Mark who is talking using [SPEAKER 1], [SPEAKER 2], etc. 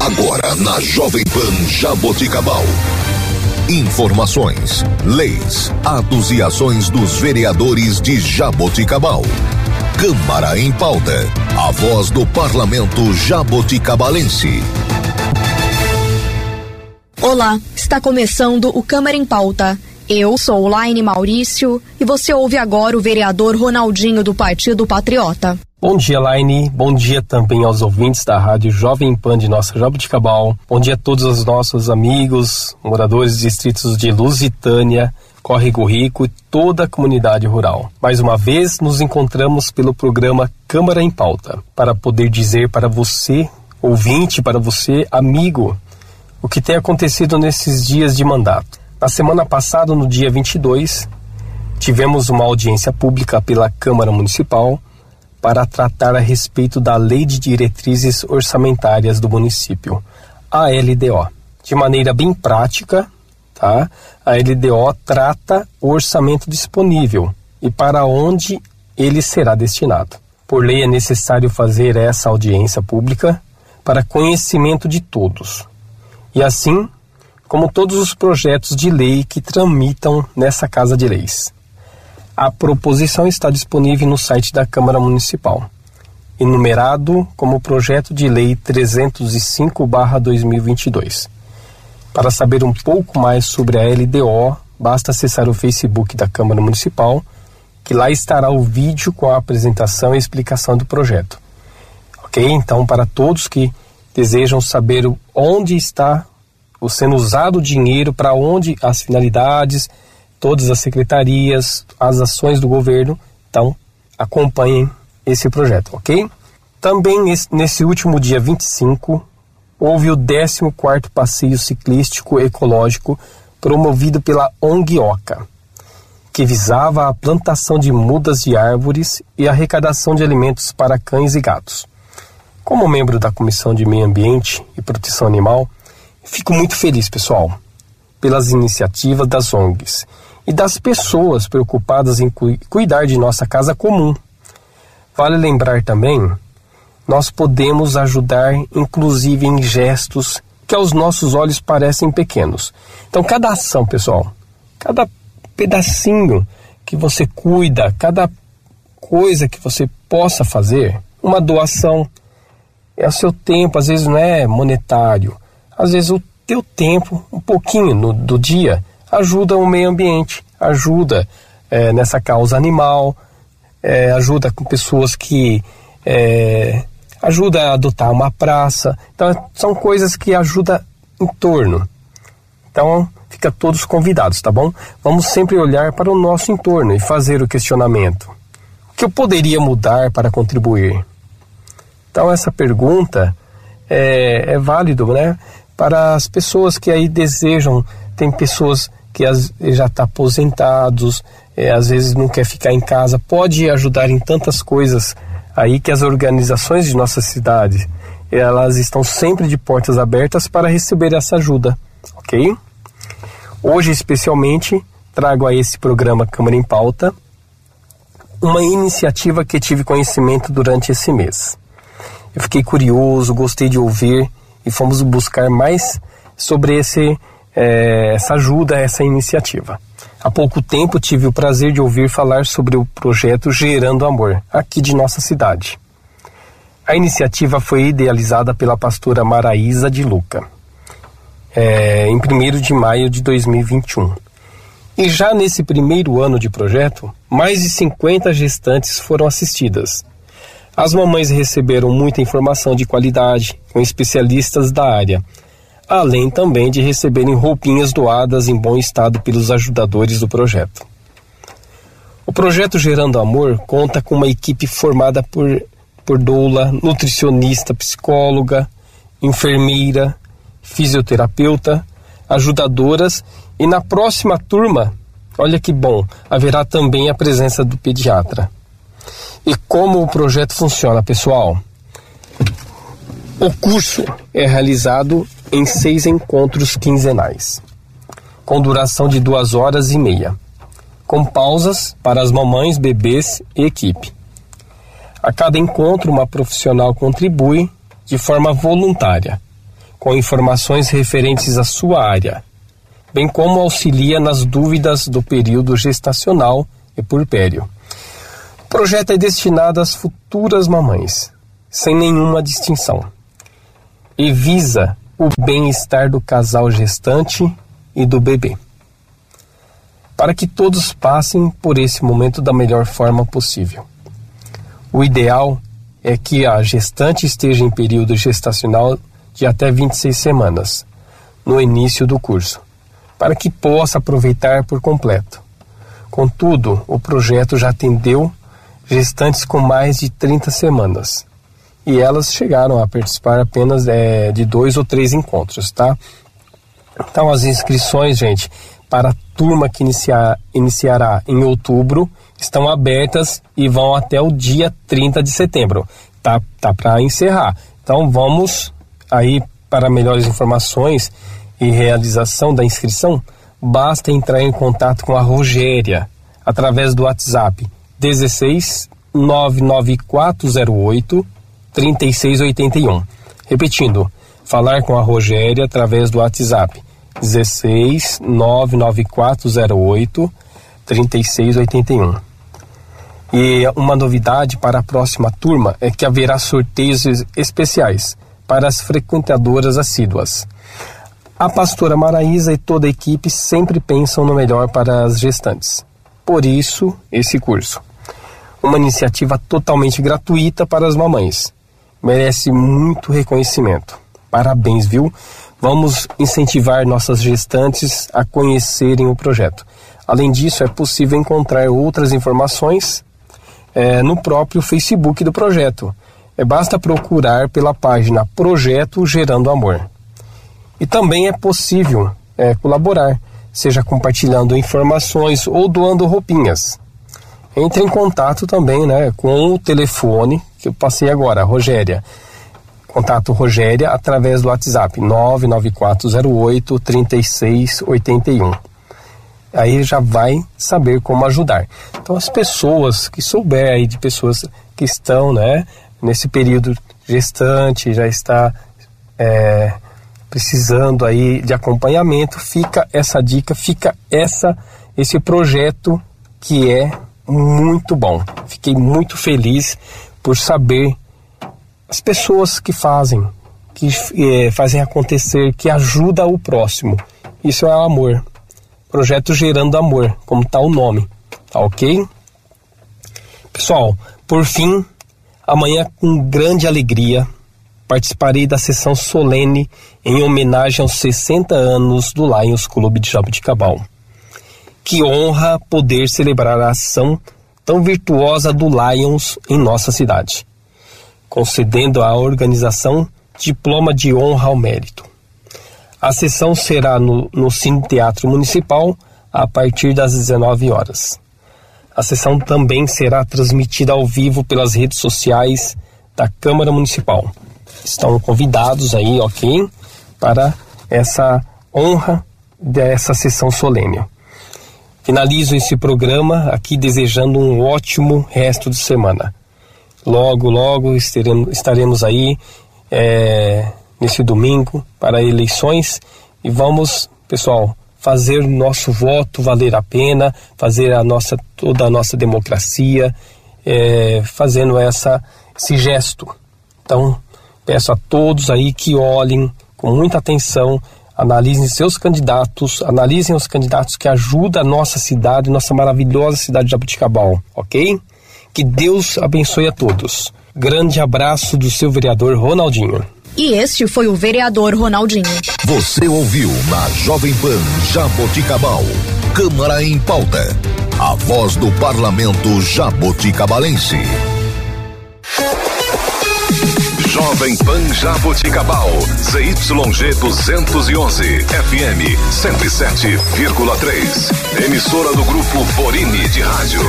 [SPEAKER 1] Agora na Jovem Pan Jaboticabal. Informações, leis, atos e ações dos vereadores de Jaboticabal. Câmara em pauta. A voz do parlamento jaboticabalense.
[SPEAKER 2] Olá, está começando o Câmara em Pauta. Eu sou Laine Maurício e você ouve agora o vereador Ronaldinho do Partido Patriota.
[SPEAKER 3] Bom dia, Laine. Bom dia também aos ouvintes da Rádio Jovem Pan de nossa Jabuticabal. Bom dia a todos os nossos amigos, moradores dos distritos de Lusitânia, Córrego Rico e toda a comunidade rural. Mais uma vez, nos encontramos pelo programa Câmara em Pauta para poder dizer para você, ouvinte, para você, amigo, o que tem acontecido nesses dias de mandato. Na semana passada, no dia 22, tivemos uma audiência pública pela Câmara Municipal para tratar a respeito da Lei de Diretrizes Orçamentárias do município, a LDO. De maneira bem prática, tá? A LDO trata o orçamento disponível e para onde ele será destinado. Por lei é necessário fazer essa audiência pública para conhecimento de todos. E assim, como todos os projetos de lei que tramitam nessa Casa de Leis. A proposição está disponível no site da Câmara Municipal, enumerado como projeto de lei 305/2022. Para saber um pouco mais sobre a LDO, basta acessar o Facebook da Câmara Municipal, que lá estará o vídeo com a apresentação e explicação do projeto. OK? Então, para todos que desejam saber onde está sendo usado o dinheiro para onde as finalidades, todas as secretarias, as ações do governo. Então, acompanhem esse projeto, ok? Também nesse último dia 25, houve o 14º Passeio Ciclístico Ecológico promovido pela ONG Oca, que visava a plantação de mudas de árvores e arrecadação de alimentos para cães e gatos. Como membro da Comissão de Meio Ambiente e Proteção Animal, Fico muito feliz, pessoal, pelas iniciativas das ONGs e das pessoas preocupadas em cu cuidar de nossa casa comum. Vale lembrar também, nós podemos ajudar inclusive em gestos que aos nossos olhos parecem pequenos. Então, cada ação, pessoal, cada pedacinho que você cuida, cada coisa que você possa fazer, uma doação, é o seu tempo, às vezes não é monetário, às vezes o teu tempo, um pouquinho no, do dia, ajuda o meio ambiente, ajuda é, nessa causa animal, é, ajuda com pessoas que é, ajuda a adotar uma praça. Então são coisas que ajudam em torno. Então fica todos convidados, tá bom? Vamos sempre olhar para o nosso entorno e fazer o questionamento. O que eu poderia mudar para contribuir? Então essa pergunta é, é válido, né? para as pessoas que aí desejam, tem pessoas que já está aposentados, é, às vezes não quer ficar em casa, pode ajudar em tantas coisas aí que as organizações de nossa cidade elas estão sempre de portas abertas para receber essa ajuda, ok? Hoje especialmente trago a esse programa Câmara em Pauta uma iniciativa que tive conhecimento durante esse mês. Eu fiquei curioso, gostei de ouvir e fomos buscar mais sobre esse, é, essa ajuda, essa iniciativa. Há pouco tempo tive o prazer de ouvir falar sobre o projeto Gerando Amor, aqui de nossa cidade. A iniciativa foi idealizada pela pastora Maraísa de Luca, é, em 1 de maio de 2021. E já nesse primeiro ano de projeto, mais de 50 gestantes foram assistidas, as mamães receberam muita informação de qualidade com especialistas da área, além também de receberem roupinhas doadas em bom estado pelos ajudadores do projeto. O projeto Gerando Amor conta com uma equipe formada por, por doula, nutricionista, psicóloga, enfermeira, fisioterapeuta, ajudadoras e na próxima turma, olha que bom, haverá também a presença do pediatra. E como o projeto funciona, pessoal? O curso é realizado em seis encontros quinzenais, com duração de duas horas e meia, com pausas para as mamães, bebês e equipe. A cada encontro, uma profissional contribui de forma voluntária com informações referentes à sua área, bem como auxilia nas dúvidas do período gestacional e purpério. O projeto é destinado às futuras mamães, sem nenhuma distinção, e visa o bem-estar do casal gestante e do bebê, para que todos passem por esse momento da melhor forma possível. O ideal é que a gestante esteja em período gestacional de até 26 semanas, no início do curso, para que possa aproveitar por completo. Contudo, o projeto já atendeu gestantes com mais de 30 semanas e elas chegaram a participar apenas é, de dois ou três encontros, tá? Então, as inscrições, gente, para a turma que iniciar, iniciará em outubro estão abertas e vão até o dia 30 de setembro. Tá, tá para encerrar. Então, vamos aí para melhores informações e realização da inscrição, basta entrar em contato com a Rogéria através do WhatsApp 16 99408 3681. Repetindo, falar com a Rogéria através do WhatsApp 16 99408 3681. E uma novidade para a próxima turma é que haverá sorteios especiais para as frequentadoras assíduas. A pastora Maraísa e toda a equipe sempre pensam no melhor para as gestantes. Por isso, esse curso. Uma iniciativa totalmente gratuita para as mamães. Merece muito reconhecimento. Parabéns, viu? Vamos incentivar nossas gestantes a conhecerem o projeto. Além disso, é possível encontrar outras informações é, no próprio Facebook do projeto. É, basta procurar pela página Projeto Gerando Amor. E também é possível é, colaborar, seja compartilhando informações ou doando roupinhas. Entre em contato também né, com o telefone que eu passei agora, Rogéria. Contato Rogéria através do WhatsApp 99408 3681 aí já vai saber como ajudar. Então as pessoas que souber aí de pessoas que estão, né, nesse período gestante, já está é, precisando aí de acompanhamento, fica essa dica, fica essa esse projeto que é muito bom. Fiquei muito feliz por saber as pessoas que fazem, que é, fazem acontecer, que ajuda o próximo. Isso é amor. Projeto Gerando Amor, como está o nome, tá ok? Pessoal, por fim, amanhã com grande alegria participarei da sessão solene em homenagem aos 60 anos do Lions Clube de Jabuticabal. Que honra poder celebrar a ação tão virtuosa do Lions em nossa cidade, concedendo à organização diploma de honra ao mérito. A sessão será no, no Cine Teatro Municipal a partir das 19 horas. A sessão também será transmitida ao vivo pelas redes sociais da Câmara Municipal. Estão convidados aí, ok? Para essa honra dessa sessão solene. Finalizo esse programa aqui desejando um ótimo resto de semana. Logo, logo estaremos, aí é, nesse domingo para eleições e vamos, pessoal, fazer nosso voto valer a pena, fazer a nossa toda a nossa democracia, é, fazendo essa esse gesto. Então peço a todos aí que olhem com muita atenção, analisem seus candidatos, analisem os candidatos que ajudam a nossa cidade, nossa maravilhosa cidade de Jabuticabal, ok? Que Deus abençoe a todos. Grande abraço do seu vereador Ronaldinho.
[SPEAKER 2] E este foi o vereador Ronaldinho.
[SPEAKER 1] Você ouviu na Jovem Pan Jaboticabal. Câmara em pauta. A voz do parlamento jaboticabalense. Jovem Pan Jaboticabal. ZYG 211. FM 107,3. Emissora do grupo Borini de Rádio.